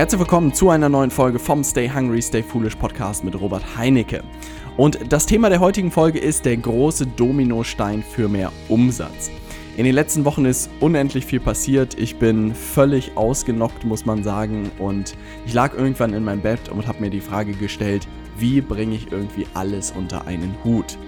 Herzlich willkommen zu einer neuen Folge vom Stay Hungry, Stay Foolish Podcast mit Robert Heinecke. Und das Thema der heutigen Folge ist der große Dominostein für mehr Umsatz. In den letzten Wochen ist unendlich viel passiert. Ich bin völlig ausgenockt, muss man sagen. Und ich lag irgendwann in meinem Bett und habe mir die Frage gestellt, wie bringe ich irgendwie alles unter einen Hut?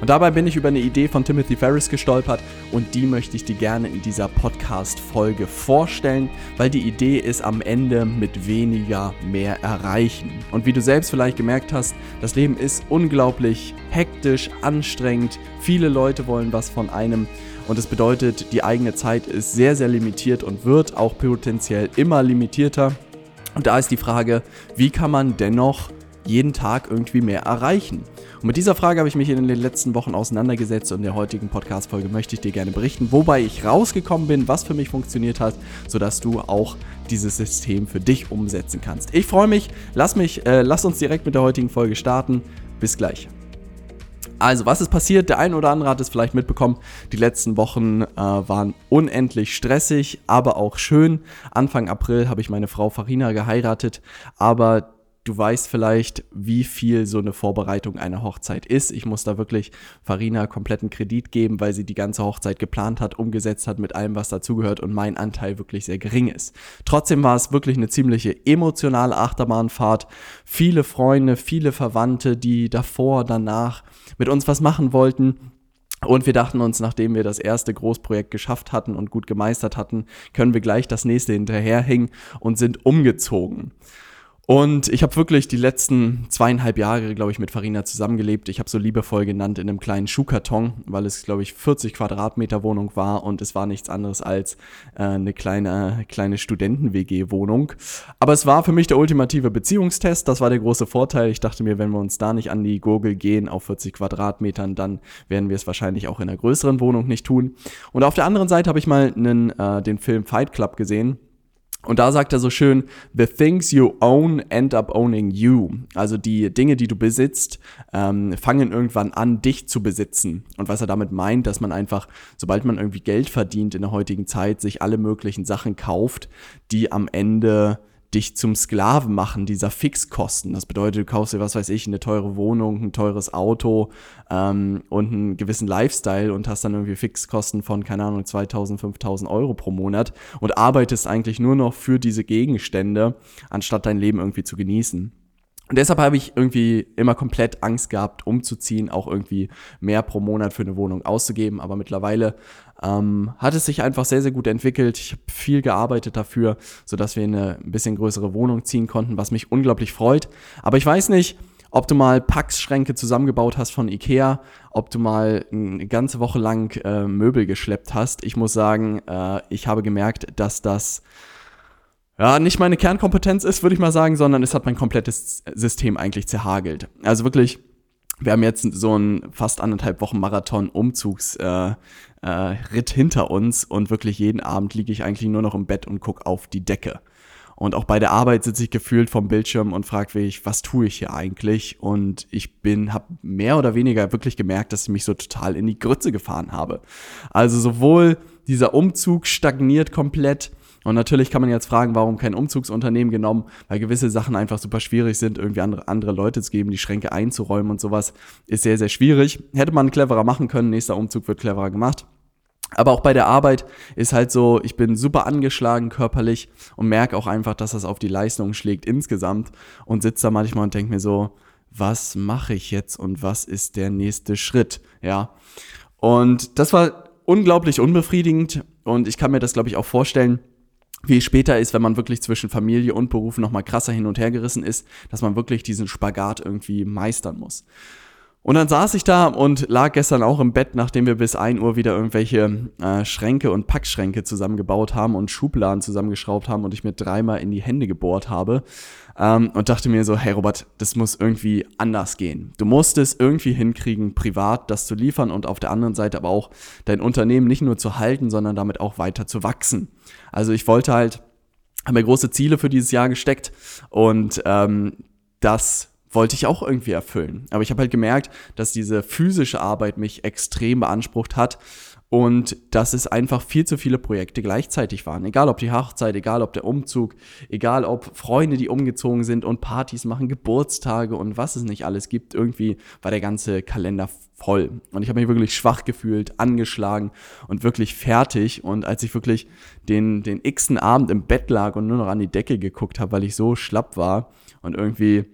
Und dabei bin ich über eine Idee von Timothy Ferris gestolpert und die möchte ich dir gerne in dieser Podcast-Folge vorstellen, weil die Idee ist am Ende mit weniger mehr erreichen. Und wie du selbst vielleicht gemerkt hast, das Leben ist unglaublich hektisch, anstrengend, viele Leute wollen was von einem. Und das bedeutet, die eigene Zeit ist sehr, sehr limitiert und wird auch potenziell immer limitierter. Und da ist die Frage, wie kann man dennoch jeden Tag irgendwie mehr erreichen? Und mit dieser Frage habe ich mich in den letzten Wochen auseinandergesetzt und in der heutigen Podcast-Folge möchte ich dir gerne berichten, wobei ich rausgekommen bin, was für mich funktioniert hat, sodass du auch dieses System für dich umsetzen kannst. Ich freue mich, lass mich, äh, lass uns direkt mit der heutigen Folge starten. Bis gleich. Also, was ist passiert? Der ein oder andere hat es vielleicht mitbekommen. Die letzten Wochen äh, waren unendlich stressig, aber auch schön. Anfang April habe ich meine Frau Farina geheiratet, aber Du weißt vielleicht, wie viel so eine Vorbereitung einer Hochzeit ist. Ich muss da wirklich Farina kompletten Kredit geben, weil sie die ganze Hochzeit geplant hat, umgesetzt hat mit allem, was dazugehört und mein Anteil wirklich sehr gering ist. Trotzdem war es wirklich eine ziemliche emotionale Achterbahnfahrt. Viele Freunde, viele Verwandte, die davor, danach mit uns was machen wollten, und wir dachten uns, nachdem wir das erste Großprojekt geschafft hatten und gut gemeistert hatten, können wir gleich das nächste hinterherhängen und sind umgezogen. Und ich habe wirklich die letzten zweieinhalb Jahre, glaube ich, mit Farina zusammengelebt. Ich habe so liebevoll genannt in einem kleinen Schuhkarton, weil es, glaube ich, 40 Quadratmeter Wohnung war und es war nichts anderes als äh, eine kleine, kleine Studenten-WG-Wohnung. Aber es war für mich der ultimative Beziehungstest. Das war der große Vorteil. Ich dachte mir, wenn wir uns da nicht an die Gurgel gehen auf 40 Quadratmetern, dann werden wir es wahrscheinlich auch in einer größeren Wohnung nicht tun. Und auf der anderen Seite habe ich mal einen, äh, den Film Fight Club gesehen und da sagt er so schön, the things you own end up owning you. Also die Dinge, die du besitzt, ähm, fangen irgendwann an, dich zu besitzen. Und was er damit meint, dass man einfach, sobald man irgendwie Geld verdient in der heutigen Zeit, sich alle möglichen Sachen kauft, die am Ende dich zum Sklaven machen dieser Fixkosten. Das bedeutet, du kaufst dir, was weiß ich, eine teure Wohnung, ein teures Auto ähm, und einen gewissen Lifestyle und hast dann irgendwie Fixkosten von, keine Ahnung, 2000, 5000 Euro pro Monat und arbeitest eigentlich nur noch für diese Gegenstände, anstatt dein Leben irgendwie zu genießen. Und deshalb habe ich irgendwie immer komplett Angst gehabt, umzuziehen, auch irgendwie mehr pro Monat für eine Wohnung auszugeben. Aber mittlerweile ähm, hat es sich einfach sehr, sehr gut entwickelt. Ich habe viel gearbeitet dafür, sodass wir in eine ein bisschen größere Wohnung ziehen konnten, was mich unglaublich freut. Aber ich weiß nicht, ob du mal Packschränke zusammengebaut hast von Ikea, ob du mal eine ganze Woche lang äh, Möbel geschleppt hast. Ich muss sagen, äh, ich habe gemerkt, dass das ja, nicht meine Kernkompetenz ist, würde ich mal sagen, sondern es hat mein komplettes System eigentlich zerhagelt. Also wirklich, wir haben jetzt so einen fast anderthalb Wochen Marathon Umzugsritt äh, äh, hinter uns und wirklich jeden Abend liege ich eigentlich nur noch im Bett und gucke auf die Decke. Und auch bei der Arbeit sitze ich gefühlt vom Bildschirm und frage mich, was tue ich hier eigentlich? Und ich bin, habe mehr oder weniger wirklich gemerkt, dass ich mich so total in die Grütze gefahren habe. Also sowohl dieser Umzug stagniert komplett, und natürlich kann man jetzt fragen, warum kein Umzugsunternehmen genommen, weil gewisse Sachen einfach super schwierig sind, irgendwie andere, andere Leute zu geben, die Schränke einzuräumen und sowas ist sehr, sehr schwierig. Hätte man cleverer machen können, nächster Umzug wird cleverer gemacht. Aber auch bei der Arbeit ist halt so, ich bin super angeschlagen körperlich und merke auch einfach, dass das auf die Leistung schlägt insgesamt und sitze da manchmal und denke mir so, was mache ich jetzt und was ist der nächste Schritt? Ja. Und das war unglaublich unbefriedigend und ich kann mir das, glaube ich, auch vorstellen, wie später ist, wenn man wirklich zwischen Familie und Beruf noch mal krasser hin und her gerissen ist, dass man wirklich diesen Spagat irgendwie meistern muss. Und dann saß ich da und lag gestern auch im Bett, nachdem wir bis 1 Uhr wieder irgendwelche äh, Schränke und Packschränke zusammengebaut haben und Schubladen zusammengeschraubt haben und ich mir dreimal in die Hände gebohrt habe ähm, und dachte mir so, hey Robert, das muss irgendwie anders gehen. Du musst es irgendwie hinkriegen, privat das zu liefern und auf der anderen Seite aber auch dein Unternehmen nicht nur zu halten, sondern damit auch weiter zu wachsen. Also ich wollte halt, habe mir große Ziele für dieses Jahr gesteckt und ähm, das wollte ich auch irgendwie erfüllen. Aber ich habe halt gemerkt, dass diese physische Arbeit mich extrem beansprucht hat und dass es einfach viel zu viele Projekte gleichzeitig waren. Egal ob die Hochzeit, egal ob der Umzug, egal ob Freunde, die umgezogen sind und Partys machen, Geburtstage und was es nicht alles gibt. Irgendwie war der ganze Kalender voll. Und ich habe mich wirklich schwach gefühlt, angeschlagen und wirklich fertig. Und als ich wirklich den, den x-ten Abend im Bett lag und nur noch an die Decke geguckt habe, weil ich so schlapp war und irgendwie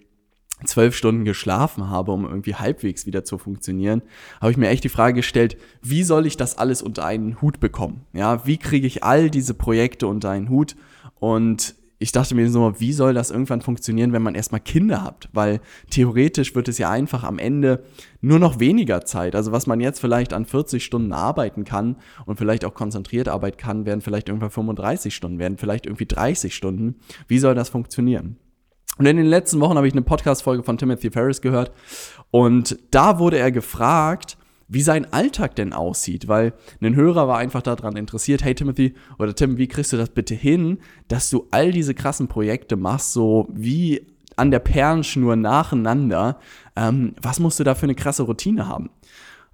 zwölf Stunden geschlafen habe, um irgendwie halbwegs wieder zu funktionieren, habe ich mir echt die Frage gestellt, wie soll ich das alles unter einen Hut bekommen? Ja, wie kriege ich all diese Projekte unter einen Hut? Und ich dachte mir so, wie soll das irgendwann funktionieren, wenn man erstmal Kinder hat? Weil theoretisch wird es ja einfach am Ende nur noch weniger Zeit. Also was man jetzt vielleicht an 40 Stunden arbeiten kann und vielleicht auch konzentriert arbeiten kann, werden vielleicht irgendwann 35 Stunden, werden vielleicht irgendwie 30 Stunden. Wie soll das funktionieren? Und in den letzten Wochen habe ich eine Podcast-Folge von Timothy Ferris gehört und da wurde er gefragt, wie sein Alltag denn aussieht, weil ein Hörer war einfach daran interessiert, hey Timothy oder Tim, wie kriegst du das bitte hin, dass du all diese krassen Projekte machst, so wie an der Perlenschnur nacheinander, ähm, was musst du da für eine krasse Routine haben?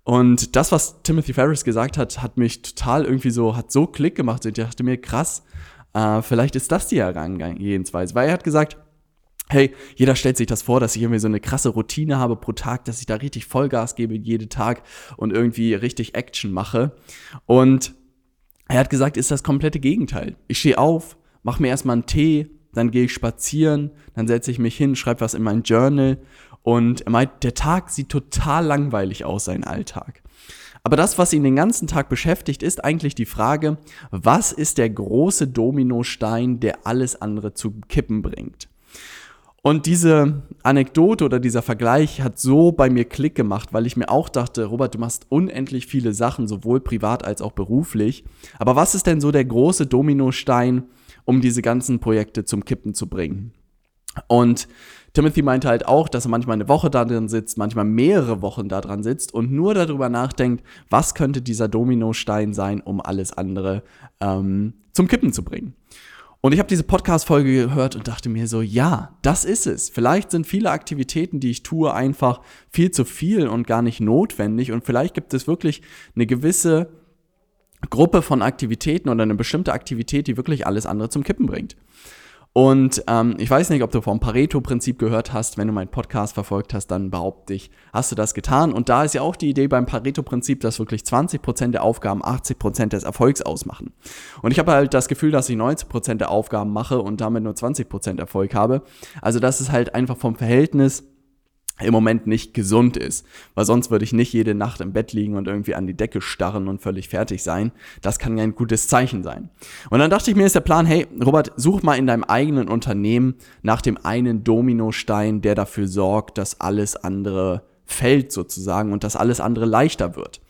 Und das, was Timothy Ferris gesagt hat, hat mich total irgendwie so, hat so Klick gemacht. Ich dachte mir, krass, äh, vielleicht ist das die Herangehensweise. Weil er hat gesagt, hey, jeder stellt sich das vor, dass ich irgendwie so eine krasse Routine habe pro Tag, dass ich da richtig Vollgas gebe jeden Tag und irgendwie richtig Action mache. Und er hat gesagt, ist das komplette Gegenteil. Ich stehe auf, mache mir erstmal einen Tee, dann gehe ich spazieren, dann setze ich mich hin, schreibe was in mein Journal und er meint, der Tag sieht total langweilig aus, sein Alltag. Aber das, was ihn den ganzen Tag beschäftigt, ist eigentlich die Frage, was ist der große Dominostein, der alles andere zu kippen bringt? Und diese Anekdote oder dieser Vergleich hat so bei mir Klick gemacht, weil ich mir auch dachte, Robert, du machst unendlich viele Sachen, sowohl privat als auch beruflich. Aber was ist denn so der große Dominostein, um diese ganzen Projekte zum Kippen zu bringen? Und Timothy meinte halt auch, dass er manchmal eine Woche da drin sitzt, manchmal mehrere Wochen da dran sitzt und nur darüber nachdenkt, was könnte dieser Dominostein sein, um alles andere ähm, zum Kippen zu bringen. Und ich habe diese Podcast-Folge gehört und dachte mir so, ja, das ist es. Vielleicht sind viele Aktivitäten, die ich tue, einfach viel zu viel und gar nicht notwendig. Und vielleicht gibt es wirklich eine gewisse Gruppe von Aktivitäten oder eine bestimmte Aktivität, die wirklich alles andere zum Kippen bringt. Und ähm, ich weiß nicht, ob du vom Pareto-Prinzip gehört hast. Wenn du meinen Podcast verfolgt hast, dann behaupte ich, hast du das getan. Und da ist ja auch die Idee beim Pareto-Prinzip, dass wirklich 20% der Aufgaben 80% des Erfolgs ausmachen. Und ich habe halt das Gefühl, dass ich 90% der Aufgaben mache und damit nur 20% Erfolg habe. Also das ist halt einfach vom Verhältnis im Moment nicht gesund ist. Weil sonst würde ich nicht jede Nacht im Bett liegen und irgendwie an die Decke starren und völlig fertig sein. Das kann ja ein gutes Zeichen sein. Und dann dachte ich mir, ist der Plan, hey, Robert, such mal in deinem eigenen Unternehmen nach dem einen Dominostein, der dafür sorgt, dass alles andere fällt sozusagen und dass alles andere leichter wird.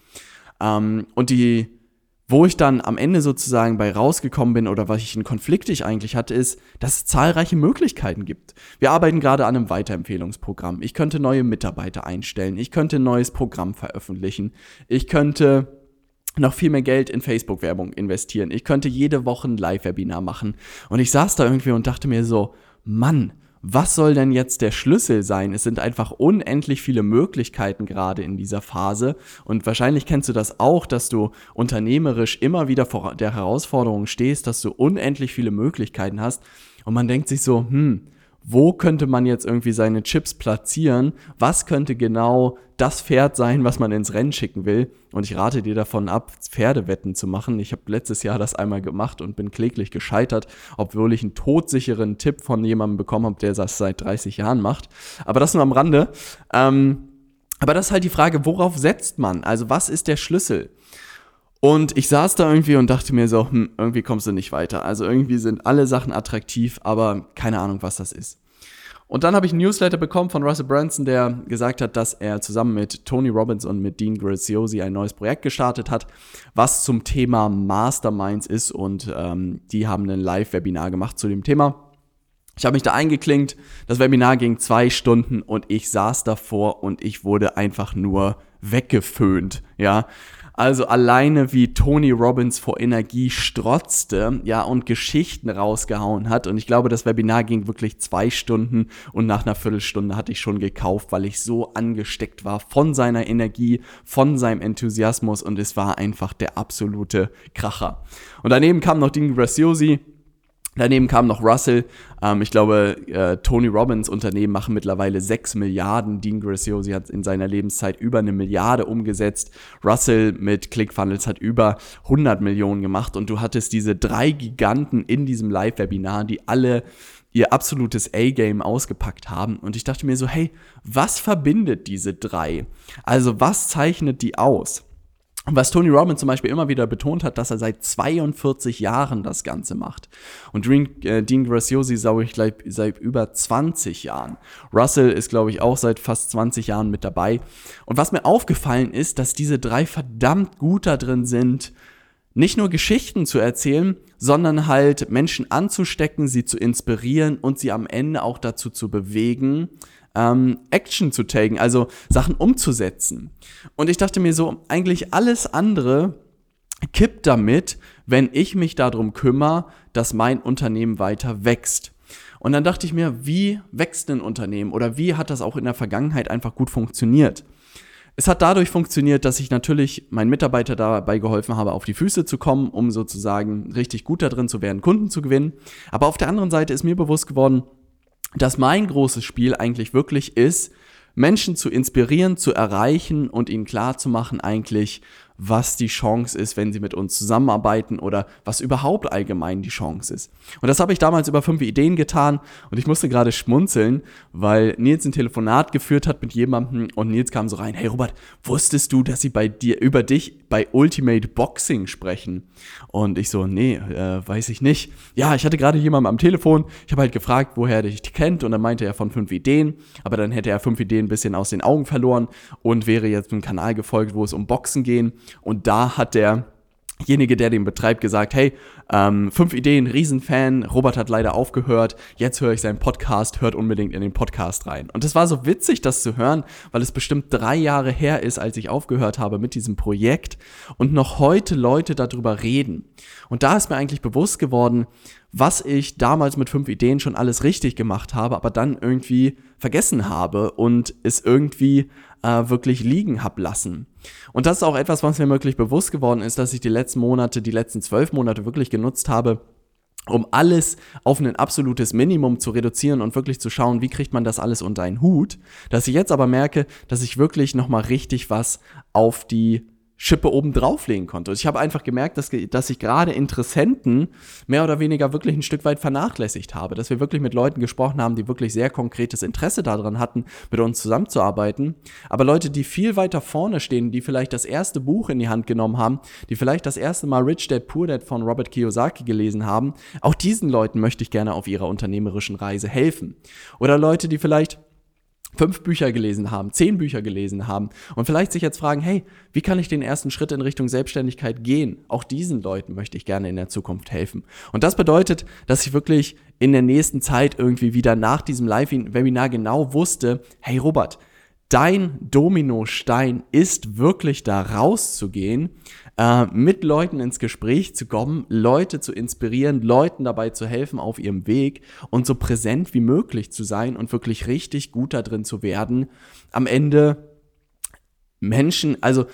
Ähm, und die wo ich dann am Ende sozusagen bei rausgekommen bin oder was einen Konflikt ich eigentlich hatte, ist, dass es zahlreiche Möglichkeiten gibt. Wir arbeiten gerade an einem Weiterempfehlungsprogramm. Ich könnte neue Mitarbeiter einstellen. Ich könnte ein neues Programm veröffentlichen. Ich könnte noch viel mehr Geld in Facebook-Werbung investieren. Ich könnte jede Woche ein Live-Webinar machen. Und ich saß da irgendwie und dachte mir so, Mann, was soll denn jetzt der Schlüssel sein? Es sind einfach unendlich viele Möglichkeiten gerade in dieser Phase. Und wahrscheinlich kennst du das auch, dass du unternehmerisch immer wieder vor der Herausforderung stehst, dass du unendlich viele Möglichkeiten hast. Und man denkt sich so, hm, wo könnte man jetzt irgendwie seine Chips platzieren? Was könnte genau das Pferd sein, was man ins Rennen schicken will? Und ich rate dir davon ab, Pferdewetten zu machen. Ich habe letztes Jahr das einmal gemacht und bin kläglich gescheitert, obwohl ich einen todsicheren Tipp von jemandem bekommen habe, der das seit 30 Jahren macht. Aber das nur am Rande. Ähm, aber das ist halt die Frage, worauf setzt man? Also was ist der Schlüssel? Und ich saß da irgendwie und dachte mir so, hm, irgendwie kommst du nicht weiter. Also irgendwie sind alle Sachen attraktiv, aber keine Ahnung, was das ist. Und dann habe ich ein Newsletter bekommen von Russell Branson, der gesagt hat, dass er zusammen mit Tony Robbins und mit Dean Graziosi ein neues Projekt gestartet hat, was zum Thema Masterminds ist. Und ähm, die haben ein Live-Webinar gemacht zu dem Thema. Ich habe mich da eingeklinkt. Das Webinar ging zwei Stunden und ich saß davor und ich wurde einfach nur weggeföhnt, ja. Also alleine wie Tony Robbins vor Energie strotzte, ja, und Geschichten rausgehauen hat. Und ich glaube, das Webinar ging wirklich zwei Stunden und nach einer Viertelstunde hatte ich schon gekauft, weil ich so angesteckt war von seiner Energie, von seinem Enthusiasmus und es war einfach der absolute Kracher. Und daneben kam noch Dean Graciosi, Daneben kam noch Russell. Ähm, ich glaube, äh, Tony Robbins Unternehmen machen mittlerweile 6 Milliarden. Dean Graziosi hat in seiner Lebenszeit über eine Milliarde umgesetzt. Russell mit ClickFunnels hat über 100 Millionen gemacht. Und du hattest diese drei Giganten in diesem Live-Webinar, die alle ihr absolutes A-Game ausgepackt haben. Und ich dachte mir so, hey, was verbindet diese drei? Also was zeichnet die aus? Was Tony Robbins zum Beispiel immer wieder betont hat, dass er seit 42 Jahren das Ganze macht. Und Dean, äh, Dean Graciosi glaube ich gleich seit über 20 Jahren. Russell ist, glaube ich, auch seit fast 20 Jahren mit dabei. Und was mir aufgefallen ist, dass diese drei verdammt gut da drin sind, nicht nur Geschichten zu erzählen, sondern halt Menschen anzustecken, sie zu inspirieren und sie am Ende auch dazu zu bewegen, ähm, Action zu taken, also Sachen umzusetzen. Und ich dachte mir so, eigentlich alles andere kippt damit, wenn ich mich darum kümmere, dass mein Unternehmen weiter wächst. Und dann dachte ich mir, wie wächst ein Unternehmen oder wie hat das auch in der Vergangenheit einfach gut funktioniert? Es hat dadurch funktioniert, dass ich natürlich meinen Mitarbeiter dabei geholfen habe, auf die Füße zu kommen, um sozusagen richtig gut da drin zu werden, Kunden zu gewinnen. Aber auf der anderen Seite ist mir bewusst geworden, dass mein großes Spiel eigentlich wirklich ist, Menschen zu inspirieren, zu erreichen und ihnen klar zu machen eigentlich, was die Chance ist, wenn sie mit uns zusammenarbeiten oder was überhaupt allgemein die Chance ist. Und das habe ich damals über fünf Ideen getan und ich musste gerade schmunzeln, weil Nils ein Telefonat geführt hat mit jemandem und Nils kam so rein, hey Robert, wusstest du, dass sie bei dir über dich bei Ultimate Boxing sprechen? Und ich so, nee, äh, weiß ich nicht. Ja, ich hatte gerade jemanden am Telefon, ich habe halt gefragt, woher er dich kennt und dann meinte er von fünf Ideen, aber dann hätte er fünf Ideen ein bisschen aus den Augen verloren und wäre jetzt einem Kanal gefolgt, wo es um Boxen gehen und da hat derjenige, der den betreibt, gesagt, hey, ähm, fünf Ideen, Riesenfan, Robert hat leider aufgehört, jetzt höre ich seinen Podcast, hört unbedingt in den Podcast rein. Und es war so witzig, das zu hören, weil es bestimmt drei Jahre her ist, als ich aufgehört habe mit diesem Projekt und noch heute Leute darüber reden. Und da ist mir eigentlich bewusst geworden, was ich damals mit fünf Ideen schon alles richtig gemacht habe, aber dann irgendwie vergessen habe und es irgendwie äh, wirklich liegen hab lassen. Und das ist auch etwas, was mir wirklich bewusst geworden ist, dass ich die letzten Monate, die letzten zwölf Monate wirklich genutzt habe, um alles auf ein absolutes Minimum zu reduzieren und wirklich zu schauen, wie kriegt man das alles unter einen Hut, dass ich jetzt aber merke, dass ich wirklich nochmal richtig was auf die Schippe oben drauflegen konnte. Ich habe einfach gemerkt, dass, dass ich gerade Interessenten mehr oder weniger wirklich ein Stück weit vernachlässigt habe, dass wir wirklich mit Leuten gesprochen haben, die wirklich sehr konkretes Interesse daran hatten, mit uns zusammenzuarbeiten. Aber Leute, die viel weiter vorne stehen, die vielleicht das erste Buch in die Hand genommen haben, die vielleicht das erste Mal Rich Dad Poor Dad von Robert Kiyosaki gelesen haben, auch diesen Leuten möchte ich gerne auf ihrer unternehmerischen Reise helfen. Oder Leute, die vielleicht fünf Bücher gelesen haben, zehn Bücher gelesen haben und vielleicht sich jetzt fragen, hey, wie kann ich den ersten Schritt in Richtung Selbstständigkeit gehen? Auch diesen Leuten möchte ich gerne in der Zukunft helfen. Und das bedeutet, dass ich wirklich in der nächsten Zeit irgendwie wieder nach diesem Live-Webinar genau wusste, hey Robert, dein Dominostein ist wirklich da rauszugehen, äh, mit Leuten ins Gespräch zu kommen, Leute zu inspirieren, Leuten dabei zu helfen auf ihrem Weg und so präsent wie möglich zu sein und wirklich richtig gut da drin zu werden, am Ende Menschen, also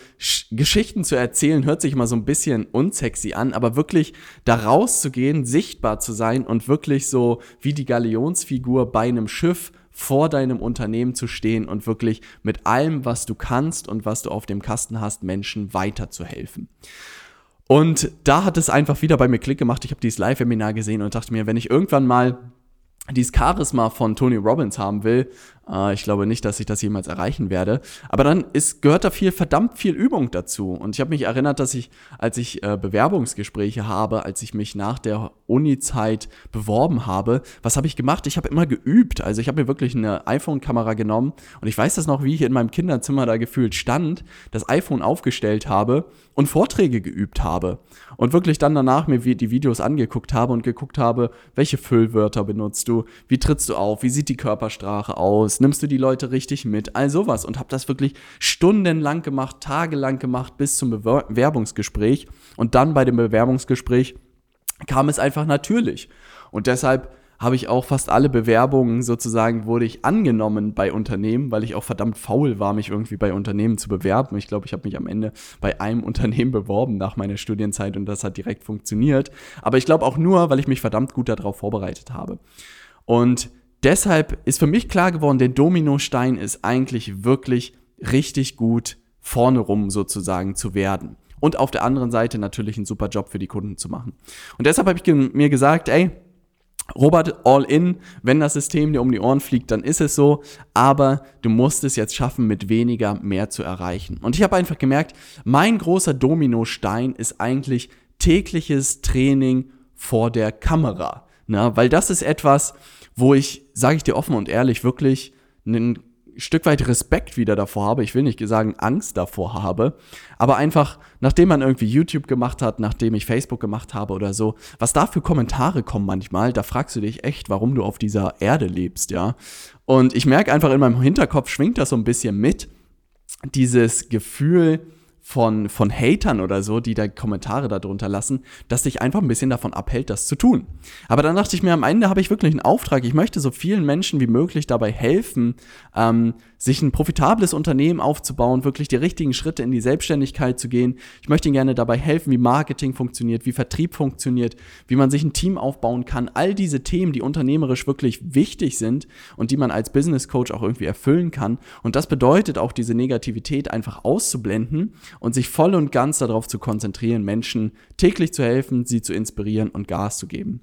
Geschichten zu erzählen, hört sich immer so ein bisschen unsexy an, aber wirklich da rauszugehen, sichtbar zu sein und wirklich so wie die Galionsfigur bei einem Schiff vor deinem Unternehmen zu stehen und wirklich mit allem, was du kannst und was du auf dem Kasten hast, Menschen weiterzuhelfen. Und da hat es einfach wieder bei mir Klick gemacht. Ich habe dieses Live-Seminar gesehen und dachte mir, wenn ich irgendwann mal dieses Charisma von Tony Robbins haben will, äh, ich glaube nicht, dass ich das jemals erreichen werde. Aber dann ist, gehört da viel, verdammt viel Übung dazu. Und ich habe mich erinnert, dass ich, als ich äh, Bewerbungsgespräche habe, als ich mich nach der Uni-Zeit beworben habe, was habe ich gemacht? Ich habe immer geübt. Also ich habe mir wirklich eine iPhone-Kamera genommen und ich weiß das noch, wie ich in meinem Kinderzimmer da gefühlt stand, das iPhone aufgestellt habe und Vorträge geübt habe. Und wirklich dann danach mir die Videos angeguckt habe und geguckt habe, welche Füllwörter benutzt du, wie trittst du auf, wie sieht die Körpersprache aus, Nimmst du die Leute richtig mit? All sowas. Und habe das wirklich stundenlang gemacht, tagelang gemacht, bis zum Bewerbungsgespräch. Und dann bei dem Bewerbungsgespräch kam es einfach natürlich. Und deshalb habe ich auch fast alle Bewerbungen sozusagen, wurde ich angenommen bei Unternehmen, weil ich auch verdammt faul war, mich irgendwie bei Unternehmen zu bewerben. Ich glaube, ich habe mich am Ende bei einem Unternehmen beworben nach meiner Studienzeit und das hat direkt funktioniert. Aber ich glaube auch nur, weil ich mich verdammt gut darauf vorbereitet habe. Und deshalb ist für mich klar geworden, der Dominostein ist eigentlich wirklich richtig gut vorne rum sozusagen zu werden. Und auf der anderen Seite natürlich einen super Job für die Kunden zu machen. Und deshalb habe ich mir gesagt, ey, Robert, all in, wenn das System dir um die Ohren fliegt, dann ist es so, aber du musst es jetzt schaffen, mit weniger mehr zu erreichen. Und ich habe einfach gemerkt, mein großer Dominostein ist eigentlich tägliches Training vor der Kamera. Na, weil das ist etwas, wo ich, sage ich dir offen und ehrlich, wirklich einen Stück weit Respekt wieder davor habe. Ich will nicht sagen Angst davor habe, aber einfach, nachdem man irgendwie YouTube gemacht hat, nachdem ich Facebook gemacht habe oder so, was da für Kommentare kommen manchmal, da fragst du dich echt, warum du auf dieser Erde lebst, ja. Und ich merke einfach in meinem Hinterkopf schwingt das so ein bisschen mit, dieses Gefühl, von, von Hatern oder so, die da Kommentare darunter lassen, dass dich einfach ein bisschen davon abhält, das zu tun. Aber dann dachte ich mir, am Ende habe ich wirklich einen Auftrag. Ich möchte so vielen Menschen wie möglich dabei helfen, ähm, sich ein profitables Unternehmen aufzubauen, wirklich die richtigen Schritte in die Selbstständigkeit zu gehen. Ich möchte ihnen gerne dabei helfen, wie Marketing funktioniert, wie Vertrieb funktioniert, wie man sich ein Team aufbauen kann. All diese Themen, die unternehmerisch wirklich wichtig sind und die man als Business Coach auch irgendwie erfüllen kann. Und das bedeutet auch diese Negativität einfach auszublenden und sich voll und ganz darauf zu konzentrieren, Menschen täglich zu helfen, sie zu inspirieren und Gas zu geben.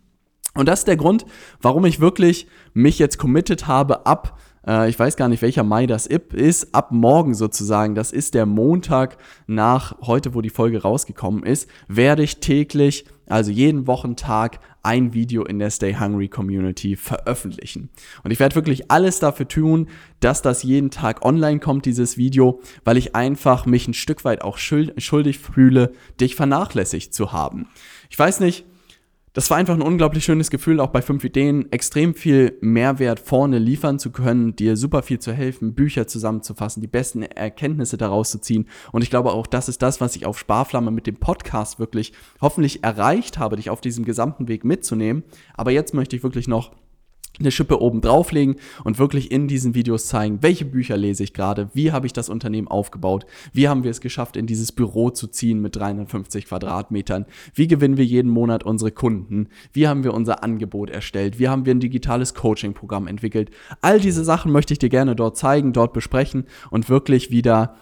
Und das ist der Grund, warum ich wirklich mich jetzt committed habe, ab äh, ich weiß gar nicht, welcher Mai das ist, ab morgen sozusagen, das ist der Montag nach heute, wo die Folge rausgekommen ist, werde ich täglich, also jeden Wochentag, ein Video in der Stay Hungry Community veröffentlichen. Und ich werde wirklich alles dafür tun, dass das jeden Tag online kommt, dieses Video, weil ich einfach mich ein Stück weit auch schuldig fühle, dich vernachlässigt zu haben. Ich weiß nicht, das war einfach ein unglaublich schönes Gefühl, auch bei fünf Ideen extrem viel Mehrwert vorne liefern zu können, dir super viel zu helfen, Bücher zusammenzufassen, die besten Erkenntnisse daraus zu ziehen. Und ich glaube auch, das ist das, was ich auf Sparflamme mit dem Podcast wirklich hoffentlich erreicht habe, dich auf diesem gesamten Weg mitzunehmen. Aber jetzt möchte ich wirklich noch eine Schippe oben drauflegen und wirklich in diesen Videos zeigen, welche Bücher lese ich gerade, wie habe ich das Unternehmen aufgebaut, wie haben wir es geschafft, in dieses Büro zu ziehen mit 350 Quadratmetern, wie gewinnen wir jeden Monat unsere Kunden, wie haben wir unser Angebot erstellt, wie haben wir ein digitales Coaching-Programm entwickelt. All diese Sachen möchte ich dir gerne dort zeigen, dort besprechen und wirklich wieder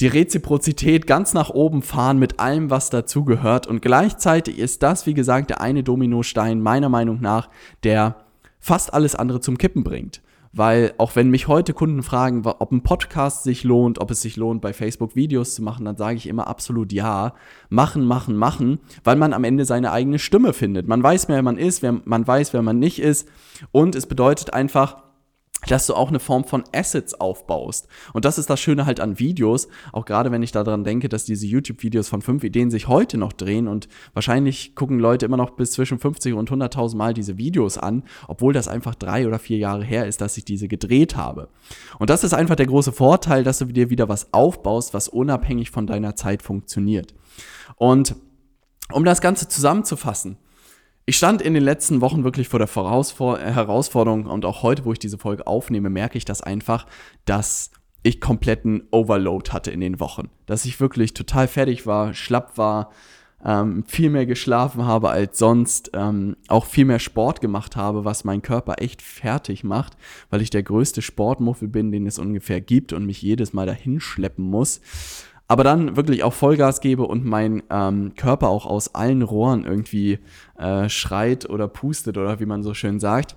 die Reziprozität ganz nach oben fahren mit allem, was dazugehört. Und gleichzeitig ist das, wie gesagt, der eine Dominostein meiner Meinung nach, der fast alles andere zum Kippen bringt. Weil auch wenn mich heute Kunden fragen, ob ein Podcast sich lohnt, ob es sich lohnt, bei Facebook Videos zu machen, dann sage ich immer absolut ja. Machen, machen, machen, weil man am Ende seine eigene Stimme findet. Man weiß, wer man ist, wer, man weiß, wer man nicht ist. Und es bedeutet einfach, dass du auch eine Form von Assets aufbaust. Und das ist das Schöne halt an Videos, auch gerade wenn ich daran denke, dass diese YouTube-Videos von fünf Ideen sich heute noch drehen und wahrscheinlich gucken Leute immer noch bis zwischen 50 und 100.000 Mal diese Videos an, obwohl das einfach drei oder vier Jahre her ist, dass ich diese gedreht habe. Und das ist einfach der große Vorteil, dass du dir wieder was aufbaust, was unabhängig von deiner Zeit funktioniert. Und um das Ganze zusammenzufassen, ich stand in den letzten Wochen wirklich vor der Herausforderung und auch heute, wo ich diese Folge aufnehme, merke ich das einfach, dass ich kompletten Overload hatte in den Wochen. Dass ich wirklich total fertig war, schlapp war, ähm, viel mehr geschlafen habe als sonst, ähm, auch viel mehr Sport gemacht habe, was meinen Körper echt fertig macht, weil ich der größte Sportmuffel bin, den es ungefähr gibt und mich jedes Mal dahin schleppen muss aber dann wirklich auch Vollgas gebe und mein ähm, Körper auch aus allen Rohren irgendwie äh, schreit oder pustet oder wie man so schön sagt.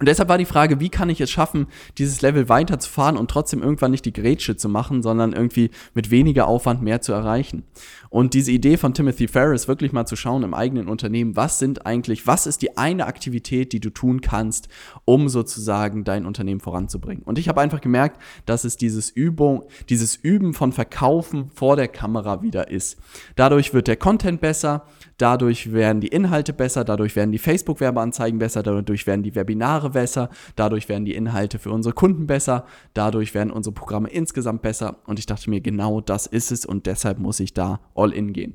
Und deshalb war die Frage, wie kann ich es schaffen, dieses Level weiterzufahren und trotzdem irgendwann nicht die Grätsche zu machen, sondern irgendwie mit weniger Aufwand mehr zu erreichen. Und diese Idee von Timothy Ferris, wirklich mal zu schauen im eigenen Unternehmen, was sind eigentlich, was ist die eine Aktivität, die du tun kannst, um sozusagen dein Unternehmen voranzubringen. Und ich habe einfach gemerkt, dass es dieses Übung, dieses Üben von Verkaufen vor der Kamera wieder ist. Dadurch wird der Content besser, dadurch werden die Inhalte besser, dadurch werden die Facebook-Werbeanzeigen besser, dadurch werden die Webinare Ware besser, dadurch werden die Inhalte für unsere Kunden besser, dadurch werden unsere Programme insgesamt besser und ich dachte mir, genau das ist es und deshalb muss ich da all in gehen.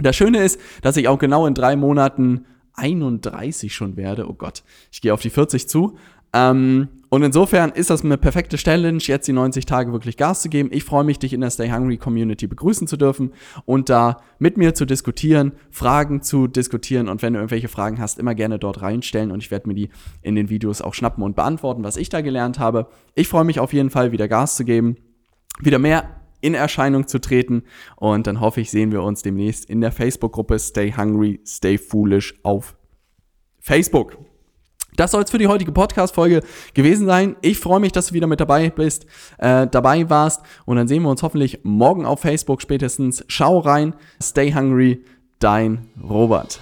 Das Schöne ist, dass ich auch genau in drei Monaten 31 schon werde. Oh Gott, ich gehe auf die 40 zu. Ähm, und insofern ist das eine perfekte Challenge, jetzt die 90 Tage wirklich Gas zu geben. Ich freue mich, dich in der Stay Hungry Community begrüßen zu dürfen und da mit mir zu diskutieren, Fragen zu diskutieren und wenn du irgendwelche Fragen hast, immer gerne dort reinstellen und ich werde mir die in den Videos auch schnappen und beantworten, was ich da gelernt habe. Ich freue mich auf jeden Fall, wieder Gas zu geben, wieder mehr in Erscheinung zu treten und dann hoffe ich, sehen wir uns demnächst in der Facebook-Gruppe Stay Hungry, Stay Foolish auf Facebook. Das soll es für die heutige Podcast-Folge gewesen sein. Ich freue mich, dass du wieder mit dabei bist, äh, dabei warst. Und dann sehen wir uns hoffentlich morgen auf Facebook spätestens. Schau rein. Stay hungry, dein Robert.